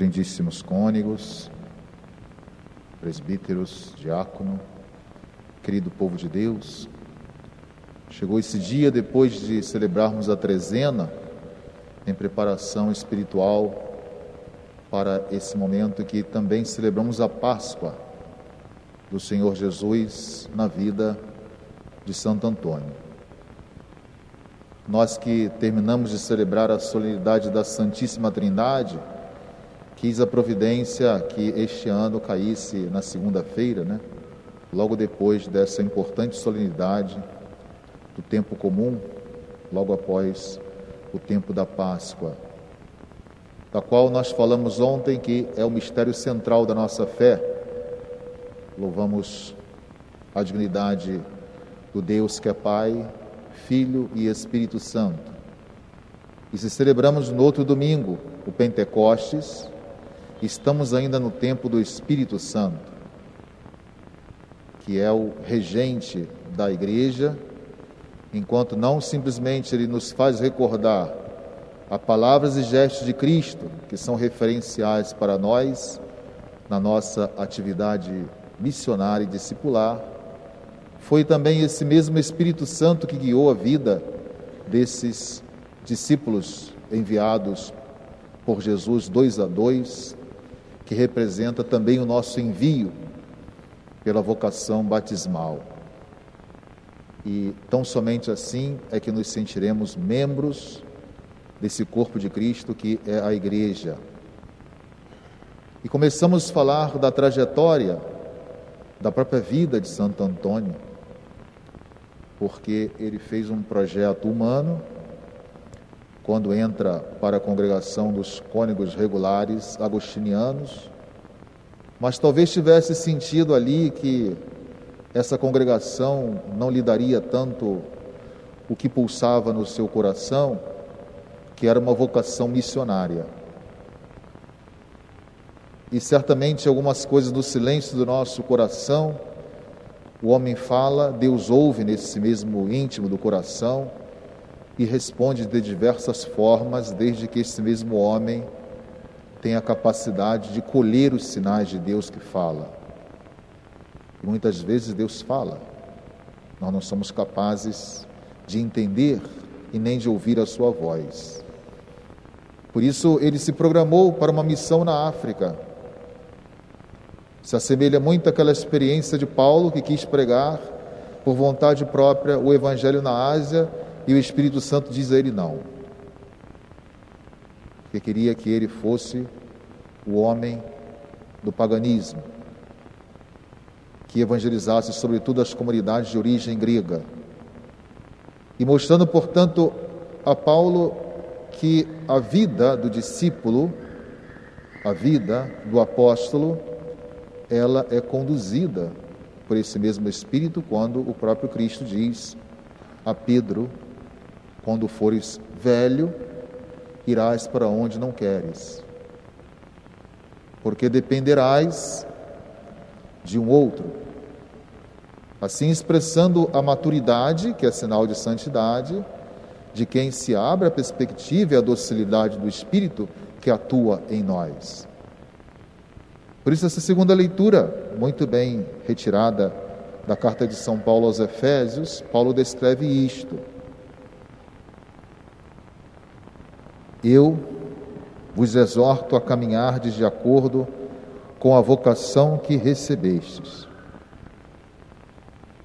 reverendíssimos cônegos, presbíteros, diácono, querido povo de Deus, chegou esse dia depois de celebrarmos a trezena em preparação espiritual para esse momento que também celebramos a Páscoa do Senhor Jesus na vida de Santo Antônio. Nós que terminamos de celebrar a solenidade da Santíssima Trindade, quis a providência que este ano caísse na segunda-feira, né? logo depois dessa importante solenidade do tempo comum, logo após o tempo da Páscoa, da qual nós falamos ontem que é o mistério central da nossa fé. Louvamos a dignidade do Deus que é Pai, Filho e Espírito Santo. E se celebramos no outro domingo, o Pentecostes, estamos ainda no tempo do Espírito Santo, que é o regente da igreja, enquanto não simplesmente ele nos faz recordar a palavras e gestos de Cristo, que são referenciais para nós na nossa atividade missionária e discipular, foi também esse mesmo Espírito Santo que guiou a vida desses discípulos enviados por Jesus dois a dois, que representa também o nosso envio pela vocação batismal. E tão somente assim é que nos sentiremos membros desse corpo de Cristo que é a Igreja. E começamos a falar da trajetória da própria vida de Santo Antônio, porque ele fez um projeto humano quando entra para a congregação dos cônegos regulares agostinianos, mas talvez tivesse sentido ali que essa congregação não lhe daria tanto o que pulsava no seu coração, que era uma vocação missionária. E certamente algumas coisas no silêncio do nosso coração, o homem fala, Deus ouve nesse mesmo íntimo do coração e responde de diversas formas, desde que esse mesmo homem tenha a capacidade de colher os sinais de Deus que fala. E muitas vezes Deus fala, nós não somos capazes de entender e nem de ouvir a sua voz. Por isso ele se programou para uma missão na África. Se assemelha muito àquela experiência de Paulo que quis pregar por vontade própria o evangelho na Ásia e o Espírito Santo diz a ele não. Porque queria que ele fosse o homem do paganismo, que evangelizasse sobretudo as comunidades de origem grega. E mostrando, portanto, a Paulo que a vida do discípulo, a vida do apóstolo, ela é conduzida por esse mesmo Espírito quando o próprio Cristo diz a Pedro quando fores velho, irás para onde não queres, porque dependerás de um outro. Assim, expressando a maturidade, que é sinal de santidade, de quem se abre a perspectiva e a docilidade do Espírito que atua em nós. Por isso, essa segunda leitura, muito bem retirada da carta de São Paulo aos Efésios, Paulo descreve isto. Eu vos exorto a caminhardes de acordo com a vocação que recebestes.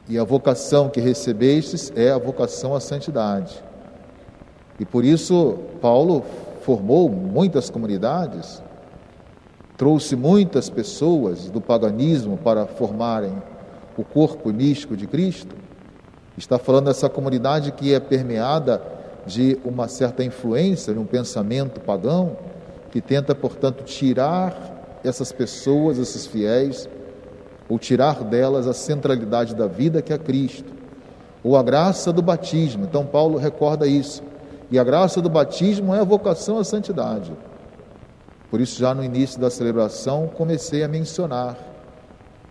E a vocação que recebestes é a vocação à santidade. E por isso Paulo formou muitas comunidades, trouxe muitas pessoas do paganismo para formarem o corpo místico de Cristo. Está falando dessa comunidade que é permeada de uma certa influência de um pensamento pagão que tenta, portanto, tirar essas pessoas, esses fiéis, ou tirar delas a centralidade da vida que é Cristo, ou a graça do batismo. Então, Paulo recorda isso. E a graça do batismo é a vocação à santidade. Por isso, já no início da celebração, comecei a mencionar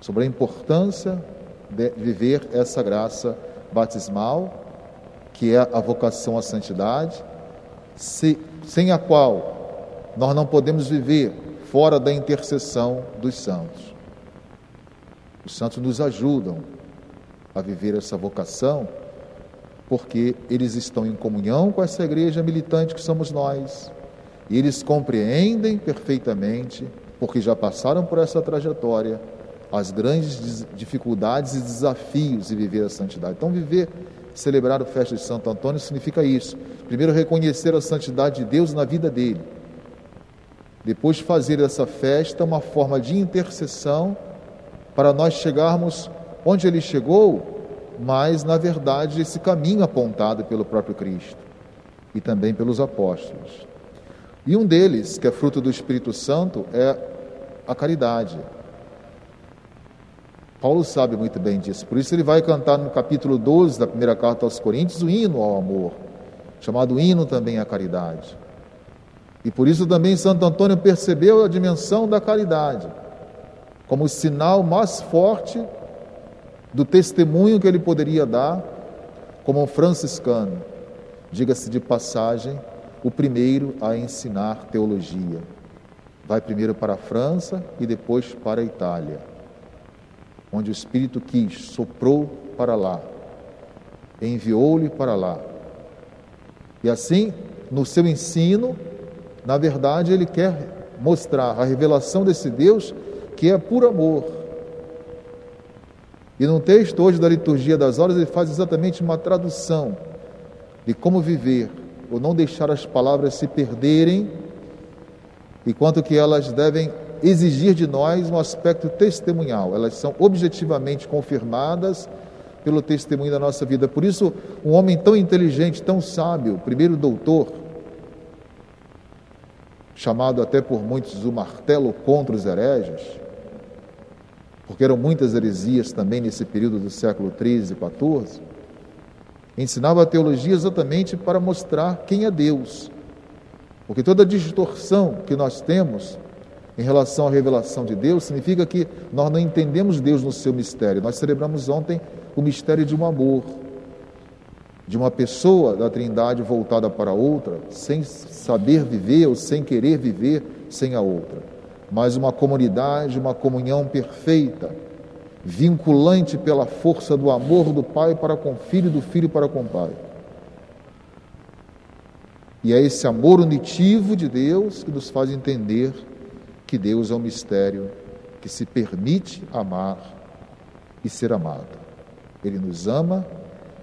sobre a importância de viver essa graça batismal que é a vocação à santidade, se, sem a qual nós não podemos viver fora da intercessão dos santos. Os santos nos ajudam a viver essa vocação, porque eles estão em comunhão com essa igreja militante que somos nós, e eles compreendem perfeitamente, porque já passaram por essa trajetória, as grandes dificuldades e desafios de viver a santidade. Então, viver, celebrar o festa de Santo Antônio significa isso. Primeiro, reconhecer a santidade de Deus na vida dele. Depois, fazer essa festa uma forma de intercessão para nós chegarmos onde ele chegou, mas, na verdade, esse caminho apontado pelo próprio Cristo e também pelos apóstolos. E um deles, que é fruto do Espírito Santo, é a caridade. Paulo sabe muito bem disso, por isso ele vai cantar no capítulo 12 da primeira carta aos Coríntios o hino ao amor, chamado hino também à caridade. E por isso também Santo Antônio percebeu a dimensão da caridade como o sinal mais forte do testemunho que ele poderia dar como um franciscano. Diga-se de passagem, o primeiro a ensinar teologia. Vai primeiro para a França e depois para a Itália, onde o Espírito quis, soprou para lá, enviou-lhe para lá. E assim, no seu ensino, na verdade, ele quer mostrar a revelação desse Deus que é por amor. E num texto hoje da liturgia das horas, ele faz exatamente uma tradução de como viver, ou não deixar as palavras se perderem, e quanto que elas devem exigir de nós um aspecto testemunhal. Elas são objetivamente confirmadas pelo testemunho da nossa vida. Por isso, um homem tão inteligente, tão sábio, primeiro doutor, chamado até por muitos o martelo contra os hereges, porque eram muitas heresias também nesse período do século XIII e XIV, ensinava a teologia exatamente para mostrar quem é Deus. Porque toda distorção que nós temos em relação à revelação de Deus significa que nós não entendemos Deus no seu mistério. Nós celebramos ontem o mistério de um amor, de uma pessoa da Trindade voltada para outra, sem saber viver ou sem querer viver sem a outra mas uma comunidade, uma comunhão perfeita, vinculante pela força do amor do Pai para com o Filho e do Filho para com o Pai. E é esse amor unitivo de Deus que nos faz entender que Deus é um mistério que se permite amar e ser amado. Ele nos ama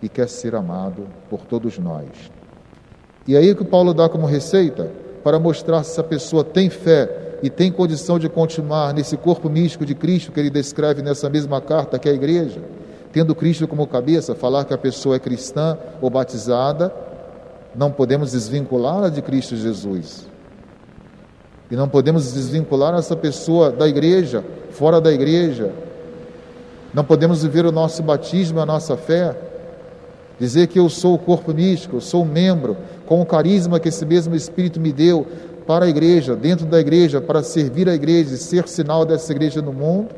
e quer ser amado por todos nós. E aí que Paulo dá como receita para mostrar se a pessoa tem fé e tem condição de continuar nesse corpo místico de Cristo que ele descreve nessa mesma carta que é a igreja, tendo Cristo como cabeça, falar que a pessoa é cristã ou batizada, não podemos desvinculá-la de Cristo Jesus. E não podemos desvincular essa pessoa da igreja, fora da igreja. Não podemos viver o nosso batismo, a nossa fé, dizer que eu sou o corpo místico, eu sou um membro, com o carisma que esse mesmo Espírito me deu, para a igreja, dentro da igreja, para servir a igreja e ser sinal dessa igreja no mundo,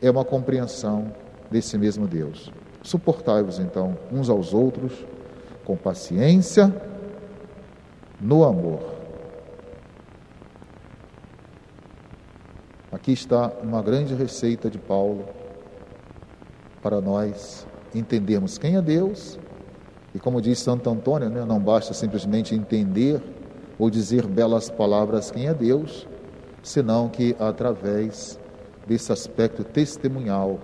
é uma compreensão desse mesmo Deus. Suportai-vos então uns aos outros com paciência, no amor. Aqui está uma grande receita de Paulo para nós entendermos quem é Deus e como diz Santo Antônio, né, não basta simplesmente entender ou dizer belas palavras quem é Deus, senão que através desse aspecto testemunhal,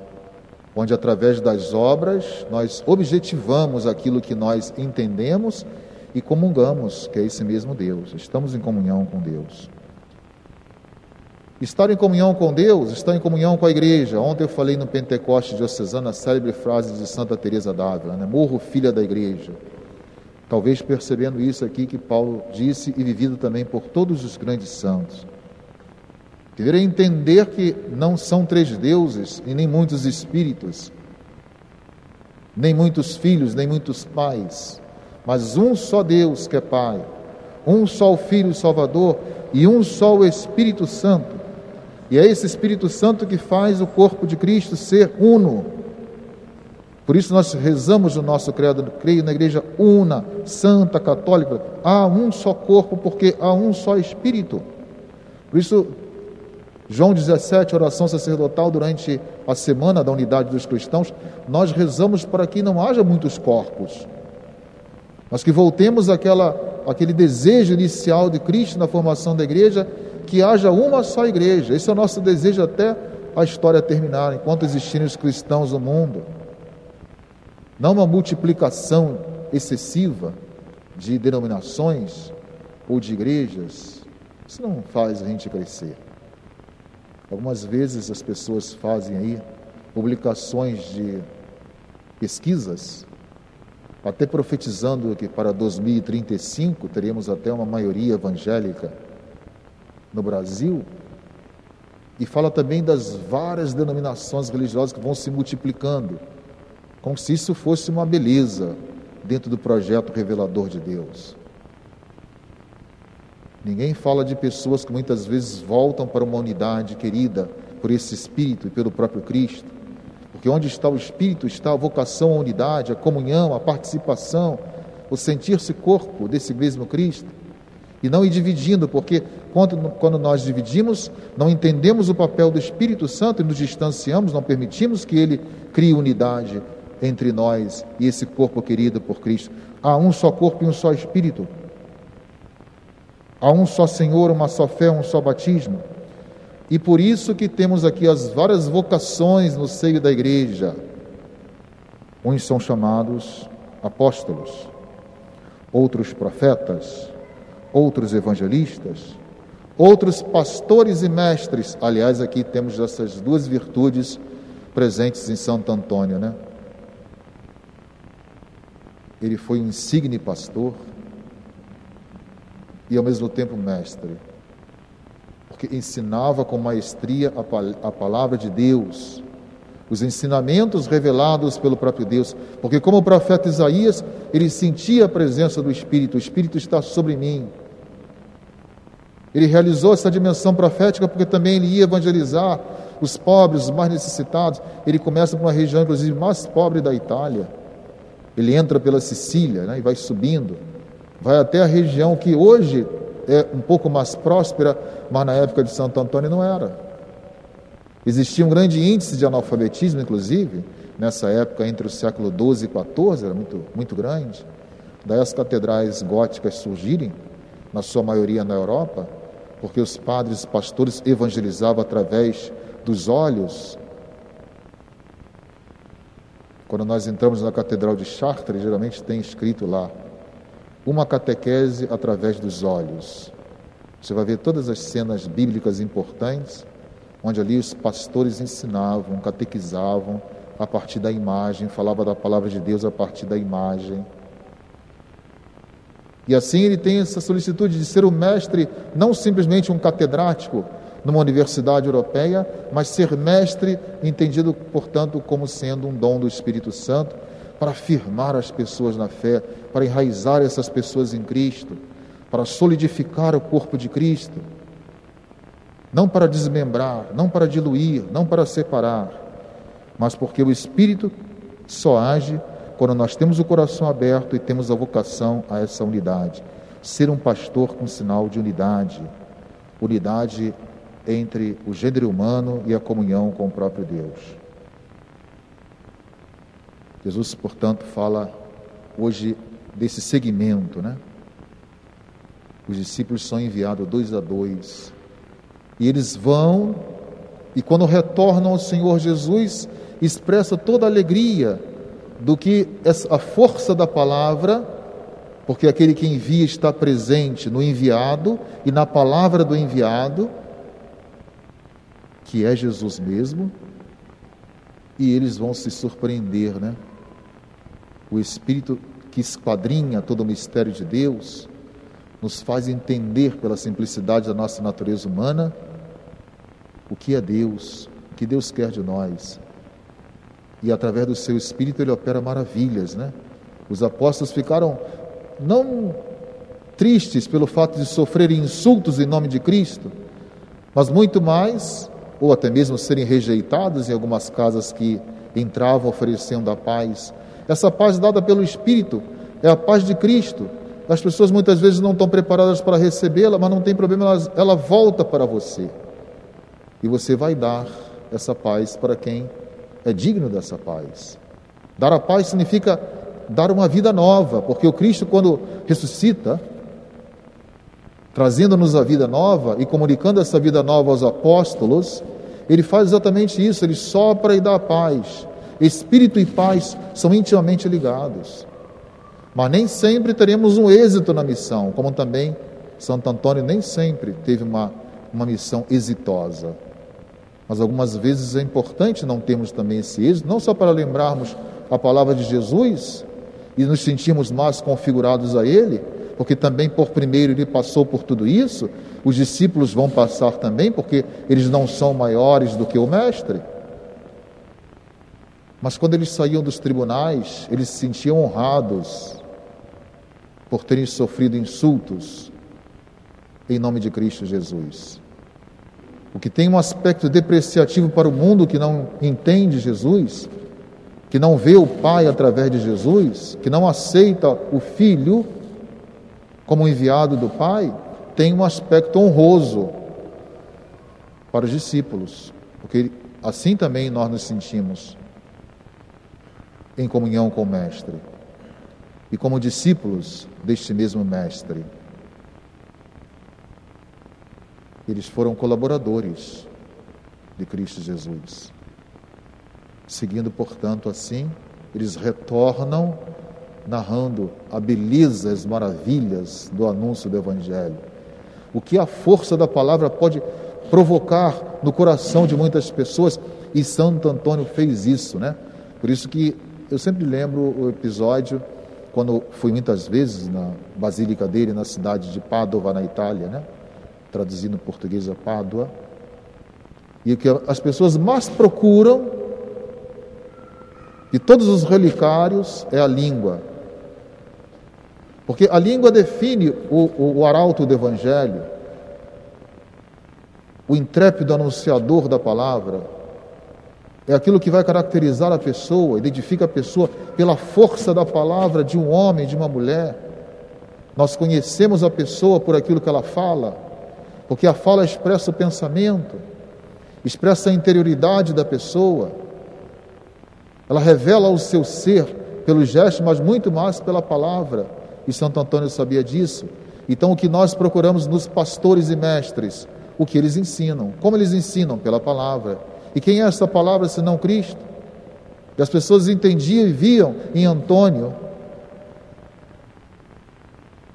onde através das obras nós objetivamos aquilo que nós entendemos e comungamos, que é esse mesmo Deus. Estamos em comunhão com Deus. Estar em comunhão com Deus, estar em comunhão com a igreja. Ontem eu falei no Pentecoste diocesano a célebre frase de Santa Teresa d'Ávila, né? morro filha da igreja. Talvez percebendo isso aqui que Paulo disse e vivido também por todos os grandes santos. Deveria entender que não são três deuses e nem muitos espíritos, nem muitos filhos, nem muitos pais, mas um só Deus que é Pai, um só o Filho Salvador e um só o Espírito Santo e é esse Espírito Santo que faz o corpo de Cristo ser uno. Por isso nós rezamos o nosso credo, creio na igreja una, santa, católica. Há um só corpo, porque há um só espírito. Por isso, João 17, oração sacerdotal durante a semana da unidade dos cristãos, nós rezamos para que não haja muitos corpos, mas que voltemos àquela, àquele desejo inicial de Cristo na formação da igreja, que haja uma só igreja. Esse é o nosso desejo até a história terminar, enquanto existirem os cristãos no mundo não uma multiplicação excessiva de denominações ou de igrejas. Isso não faz a gente crescer. Algumas vezes as pessoas fazem aí publicações de pesquisas, até profetizando que para 2035 teremos até uma maioria evangélica no Brasil, e fala também das várias denominações religiosas que vão se multiplicando como se isso fosse uma beleza dentro do projeto revelador de Deus. Ninguém fala de pessoas que muitas vezes voltam para uma unidade querida por esse Espírito e pelo próprio Cristo. Porque onde está o Espírito está a vocação à unidade, a comunhão, a participação, o sentir-se corpo desse mesmo Cristo. E não ir dividindo, porque quando, quando nós dividimos, não entendemos o papel do Espírito Santo e nos distanciamos, não permitimos que ele crie unidade entre nós e esse corpo querido por Cristo. Há um só corpo e um só Espírito. Há um só Senhor, uma só fé, um só batismo. E por isso que temos aqui as várias vocações no seio da igreja. Uns são chamados apóstolos, outros profetas, outros evangelistas, outros pastores e mestres. Aliás, aqui temos essas duas virtudes presentes em Santo Antônio, né? Ele foi um insigne pastor e ao mesmo tempo mestre, ensinava com maestria a palavra de Deus, os ensinamentos revelados pelo próprio Deus, porque como o profeta Isaías, ele sentia a presença do Espírito, o Espírito está sobre mim. Ele realizou essa dimensão profética porque também ele ia evangelizar os pobres, os mais necessitados. Ele começa por uma região, inclusive, mais pobre da Itália ele entra pela Sicília né, e vai subindo, vai até a região que hoje é um pouco mais próspera, mas na época de Santo Antônio não era. Existia um grande índice de analfabetismo, inclusive, nessa época, entre o século XII e XIV, era muito, muito grande. Daí as catedrais góticas surgirem, na sua maioria na Europa, porque os padres e pastores evangelizavam através dos olhos quando nós entramos na Catedral de Chartres, geralmente tem escrito lá: uma catequese através dos olhos. Você vai ver todas as cenas bíblicas importantes, onde ali os pastores ensinavam, catequizavam a partir da imagem, falava da palavra de Deus a partir da imagem. E assim ele tem essa solicitude de ser o mestre, não simplesmente um catedrático, numa universidade europeia, mas ser mestre, entendido, portanto, como sendo um dom do Espírito Santo, para firmar as pessoas na fé, para enraizar essas pessoas em Cristo, para solidificar o corpo de Cristo, não para desmembrar, não para diluir, não para separar, mas porque o Espírito só age quando nós temos o coração aberto e temos a vocação a essa unidade. Ser um pastor com sinal de unidade, unidade entre o gênero humano e a comunhão com o próprio Deus. Jesus, portanto, fala hoje desse segmento, né? Os discípulos são enviados dois a dois, e eles vão, e quando retornam ao Senhor Jesus, expressa toda a alegria do que a força da palavra, porque aquele que envia está presente no enviado e na palavra do enviado, que é Jesus mesmo, e eles vão se surpreender, né? O Espírito que esquadrinha todo o mistério de Deus nos faz entender pela simplicidade da nossa natureza humana o que é Deus, o que Deus quer de nós. E através do seu Espírito ele opera maravilhas, né? Os apóstolos ficaram não tristes pelo fato de sofrerem insultos em nome de Cristo, mas muito mais ou até mesmo serem rejeitados em algumas casas que entrava oferecendo a paz. Essa paz dada pelo Espírito é a paz de Cristo. As pessoas muitas vezes não estão preparadas para recebê-la, mas não tem problema, ela, volta para você. E você vai dar essa paz para quem é digno dessa paz. Dar a paz significa dar uma vida nova, porque o Cristo, quando ressuscita, trazendo-nos a vida nova e comunicando essa vida nova aos apóstolos, ele faz exatamente isso, ele sopra e dá paz. Espírito e paz são intimamente ligados. Mas nem sempre teremos um êxito na missão, como também Santo Antônio nem sempre teve uma, uma missão exitosa. Mas algumas vezes é importante não termos também esse êxito, não só para lembrarmos a palavra de Jesus e nos sentirmos mais configurados a Ele, porque também por primeiro ele passou por tudo isso, os discípulos vão passar também, porque eles não são maiores do que o Mestre. Mas quando eles saíam dos tribunais, eles se sentiam honrados por terem sofrido insultos em nome de Cristo Jesus. O que tem um aspecto depreciativo para o mundo que não entende Jesus, que não vê o Pai através de Jesus, que não aceita o Filho como enviado do Pai, tem um aspecto honroso para os discípulos, porque assim também nós nos sentimos em comunhão com o Mestre e como discípulos deste mesmo Mestre. Eles foram colaboradores de Cristo Jesus. Seguindo, portanto, assim, eles retornam narrando a beleza, as maravilhas do anúncio do Evangelho. O que a força da palavra pode provocar no coração de muitas pessoas, e Santo Antônio fez isso, né? Por isso que eu sempre lembro o episódio quando fui muitas vezes na Basílica dele, na cidade de Pádua, na Itália, né? traduzindo português a Pádua, e o que as pessoas mais procuram de todos os relicários é a língua. Porque a língua define o, o, o arauto do Evangelho, o intrépido anunciador da palavra, é aquilo que vai caracterizar a pessoa, identifica a pessoa pela força da palavra de um homem, de uma mulher. Nós conhecemos a pessoa por aquilo que ela fala, porque a fala expressa o pensamento, expressa a interioridade da pessoa, ela revela o seu ser pelo gesto, mas muito mais pela palavra e Santo Antônio sabia disso. Então, o que nós procuramos nos pastores e mestres? O que eles ensinam. Como eles ensinam? Pela palavra. E quem é essa palavra senão Cristo? E as pessoas entendiam e viam em Antônio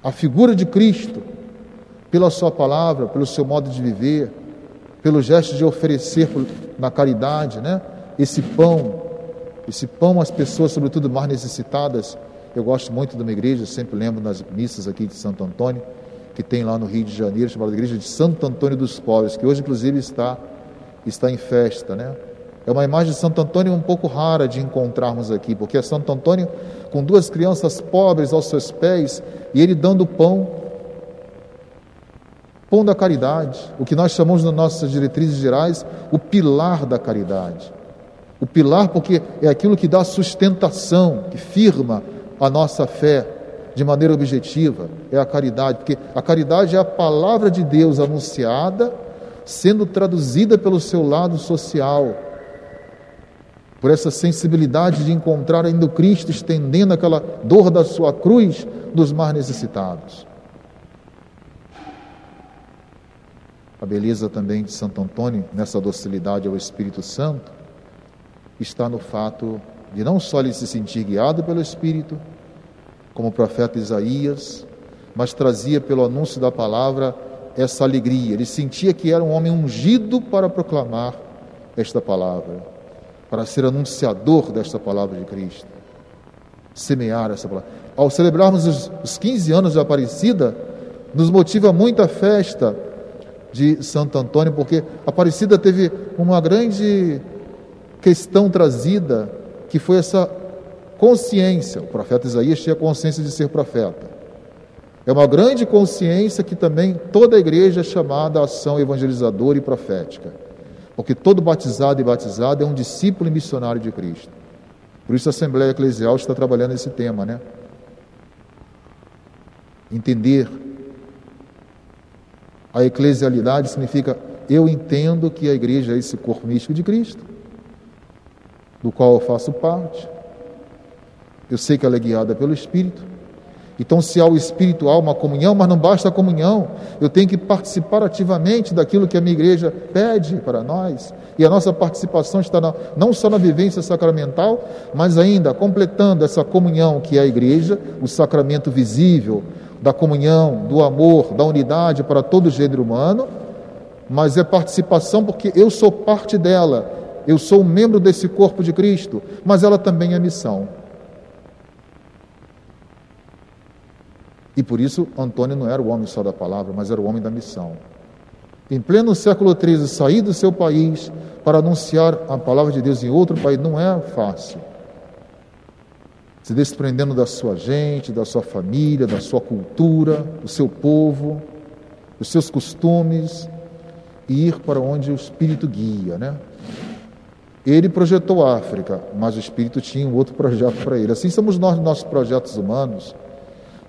a figura de Cristo, pela sua palavra, pelo seu modo de viver, pelo gesto de oferecer na caridade, né? Esse pão, esse pão às pessoas, sobretudo mais necessitadas, eu gosto muito de uma igreja, sempre lembro nas missas aqui de Santo Antônio, que tem lá no Rio de Janeiro, chamada Igreja de Santo Antônio dos Pobres, que hoje inclusive está, está em festa, né? É uma imagem de Santo Antônio um pouco rara de encontrarmos aqui, porque é Santo Antônio com duas crianças pobres aos seus pés e ele dando pão, pão da caridade, o que nós chamamos nas nossas diretrizes gerais o pilar da caridade. O pilar, porque é aquilo que dá sustentação, que firma a nossa fé de maneira objetiva é a caridade, porque a caridade é a palavra de Deus anunciada, sendo traduzida pelo seu lado social, por essa sensibilidade de encontrar ainda o Cristo estendendo aquela dor da sua cruz dos mais necessitados. A beleza também de Santo Antônio, nessa docilidade ao Espírito Santo, está no fato de não só ele se sentir guiado pelo Espírito, como o profeta Isaías, mas trazia pelo anúncio da palavra essa alegria. Ele sentia que era um homem ungido para proclamar esta palavra, para ser anunciador desta palavra de Cristo, semear essa palavra. Ao celebrarmos os, os 15 anos de Aparecida, nos motiva muita festa de Santo Antônio, porque Aparecida teve uma grande questão trazida que foi essa consciência. O profeta Isaías tinha consciência de ser profeta. É uma grande consciência que também toda a igreja é chamada a ação evangelizadora e profética. Porque todo batizado e batizada é um discípulo e missionário de Cristo. Por isso a Assembleia Eclesial está trabalhando esse tema, né? Entender a eclesialidade significa eu entendo que a igreja é esse corpo místico de Cristo, do qual eu faço parte. Eu sei que ela é guiada pelo Espírito. Então, se há o Espírito, há uma comunhão, mas não basta a comunhão, eu tenho que participar ativamente daquilo que a minha igreja pede para nós. E a nossa participação está na, não só na vivência sacramental, mas ainda completando essa comunhão que é a igreja, o sacramento visível da comunhão, do amor, da unidade para todo o gênero humano, mas é participação porque eu sou parte dela, eu sou um membro desse corpo de Cristo, mas ela também é missão. E por isso Antônio não era o homem só da palavra, mas era o homem da missão. Em pleno século XIII, sair do seu país para anunciar a palavra de Deus em outro país não é fácil. Se desprendendo da sua gente, da sua família, da sua cultura, do seu povo, dos seus costumes, e ir para onde o Espírito guia, né? Ele projetou a África, mas o Espírito tinha um outro projeto para ele. Assim somos nós, nossos projetos humanos.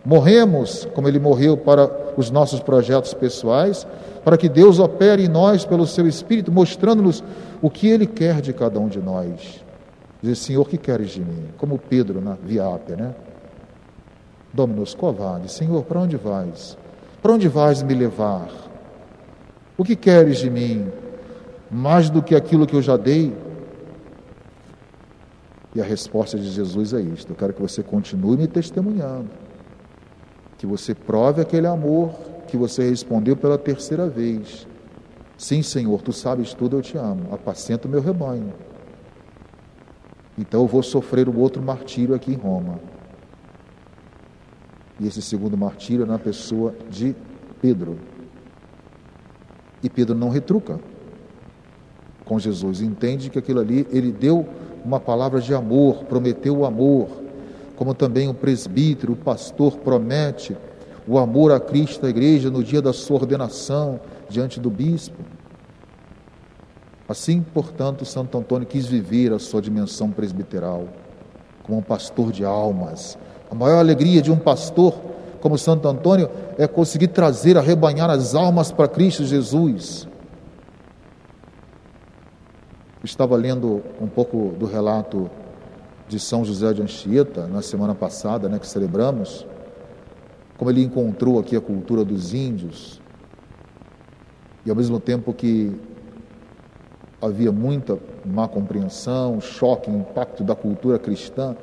Morremos, como ele morreu para os nossos projetos pessoais, para que Deus opere em nós pelo seu Espírito, mostrando-nos o que ele quer de cada um de nós. Dizer, Senhor, que queres de mim? Como Pedro na Viápia, né? Dominus Covade, Senhor, para onde vais? Para onde vais me levar? O que queres de mim? Mais do que aquilo que eu já dei? E a resposta de Jesus é isto: eu quero que você continue me testemunhando que você prove aquele amor que você respondeu pela terceira vez. Sim, Senhor, tu sabes tudo, eu te amo. Apacenta o meu rebanho. Então eu vou sofrer o outro martírio aqui em Roma. E esse segundo martírio é na pessoa de Pedro. E Pedro não retruca com Jesus. Entende que aquilo ali, ele deu uma palavra de amor, prometeu o amor como também o presbítero, o pastor promete o amor a Cristo, a igreja, no dia da sua ordenação diante do bispo. Assim, portanto, Santo Antônio quis viver a sua dimensão presbiteral, como um pastor de almas. A maior alegria de um pastor como Santo Antônio é conseguir trazer, arrebanhar as almas para Cristo Jesus. estava lendo um pouco do relato de São José de Anchieta, na semana passada, né, que celebramos, como ele encontrou aqui a cultura dos índios, e ao mesmo tempo que havia muita má compreensão, choque, impacto da cultura cristã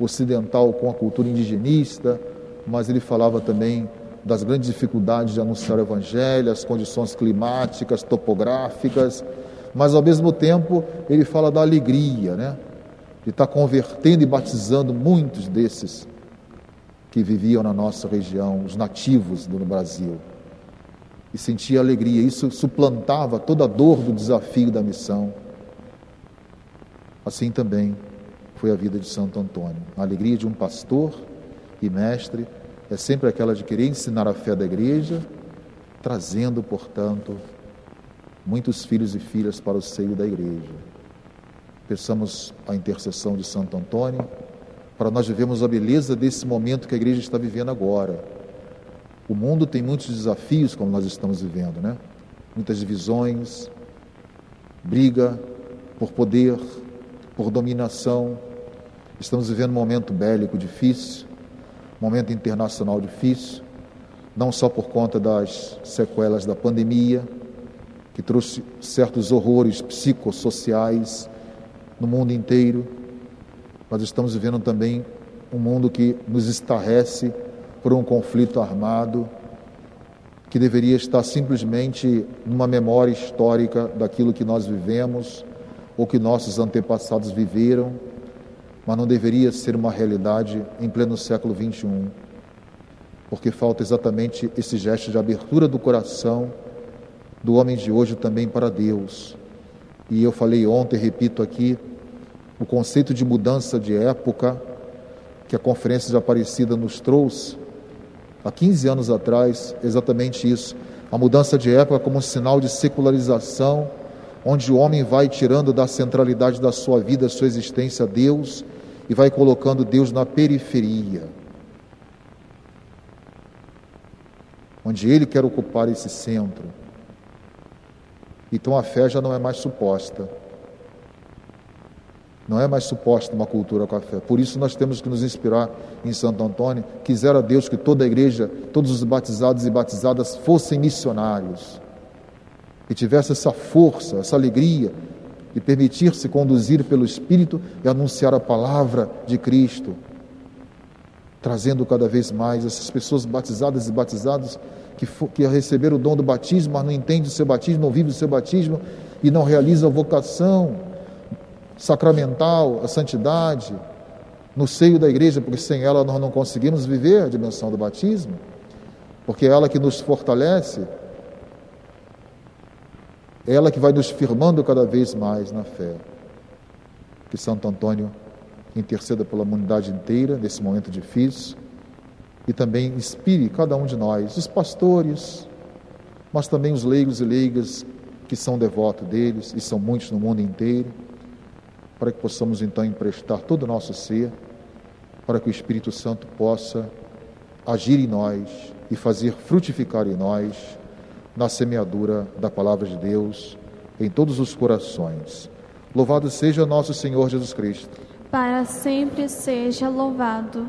ocidental com a cultura indigenista, mas ele falava também das grandes dificuldades de anunciar o evangelho, as condições climáticas, topográficas, mas ao mesmo tempo ele fala da alegria, né? De estar convertendo e batizando muitos desses que viviam na nossa região, os nativos do Brasil. E sentia alegria, isso suplantava toda a dor do desafio da missão. Assim também foi a vida de Santo Antônio. A alegria de um pastor e mestre é sempre aquela de querer ensinar a fé da igreja, trazendo, portanto, muitos filhos e filhas para o seio da igreja. Peçamos a intercessão de Santo Antônio para nós vivemos a beleza desse momento que a igreja está vivendo agora. O mundo tem muitos desafios, como nós estamos vivendo, né? Muitas divisões, briga por poder, por dominação. Estamos vivendo um momento bélico difícil, momento internacional difícil, não só por conta das sequelas da pandemia, que trouxe certos horrores psicossociais no mundo inteiro. Nós estamos vivendo também um mundo que nos estarrece por um conflito armado, que deveria estar simplesmente numa memória histórica daquilo que nós vivemos ou que nossos antepassados viveram, mas não deveria ser uma realidade em pleno século XXI, porque falta exatamente esse gesto de abertura do coração do homem de hoje também para Deus. E eu falei ontem, repito aqui, o conceito de mudança de época que a Conferência de Aparecida nos trouxe há 15 anos atrás, exatamente isso. A mudança de época como um sinal de secularização onde o homem vai tirando da centralidade da sua vida, sua existência, Deus, e vai colocando Deus na periferia. Onde ele quer ocupar esse centro. Então a fé já não é mais suposta. Não é mais suposta uma cultura com a fé. Por isso nós temos que nos inspirar em Santo Antônio. Quisera Deus que toda a igreja, todos os batizados e batizadas fossem missionários. E tivesse essa força, essa alegria de permitir-se conduzir pelo Espírito e anunciar a palavra de Cristo. Trazendo cada vez mais essas pessoas batizadas e batizados que, que receberam o dom do batismo, mas não entendem o seu batismo, não vivem o seu batismo e não realizam a vocação sacramental, a santidade, no seio da igreja, porque sem ela nós não conseguimos viver a dimensão do batismo, porque é ela que nos fortalece, é ela que vai nos firmando cada vez mais na fé. Que Santo Antônio interceda pela humanidade inteira nesse momento difícil e também inspire cada um de nós, os pastores, mas também os leigos e leigas que são devotos deles, e são muitos no mundo inteiro para que possamos então emprestar todo o nosso ser, para que o Espírito Santo possa agir em nós e fazer frutificar em nós na semeadura da palavra de Deus em todos os corações. Louvado seja nosso Senhor Jesus Cristo. Para sempre seja louvado.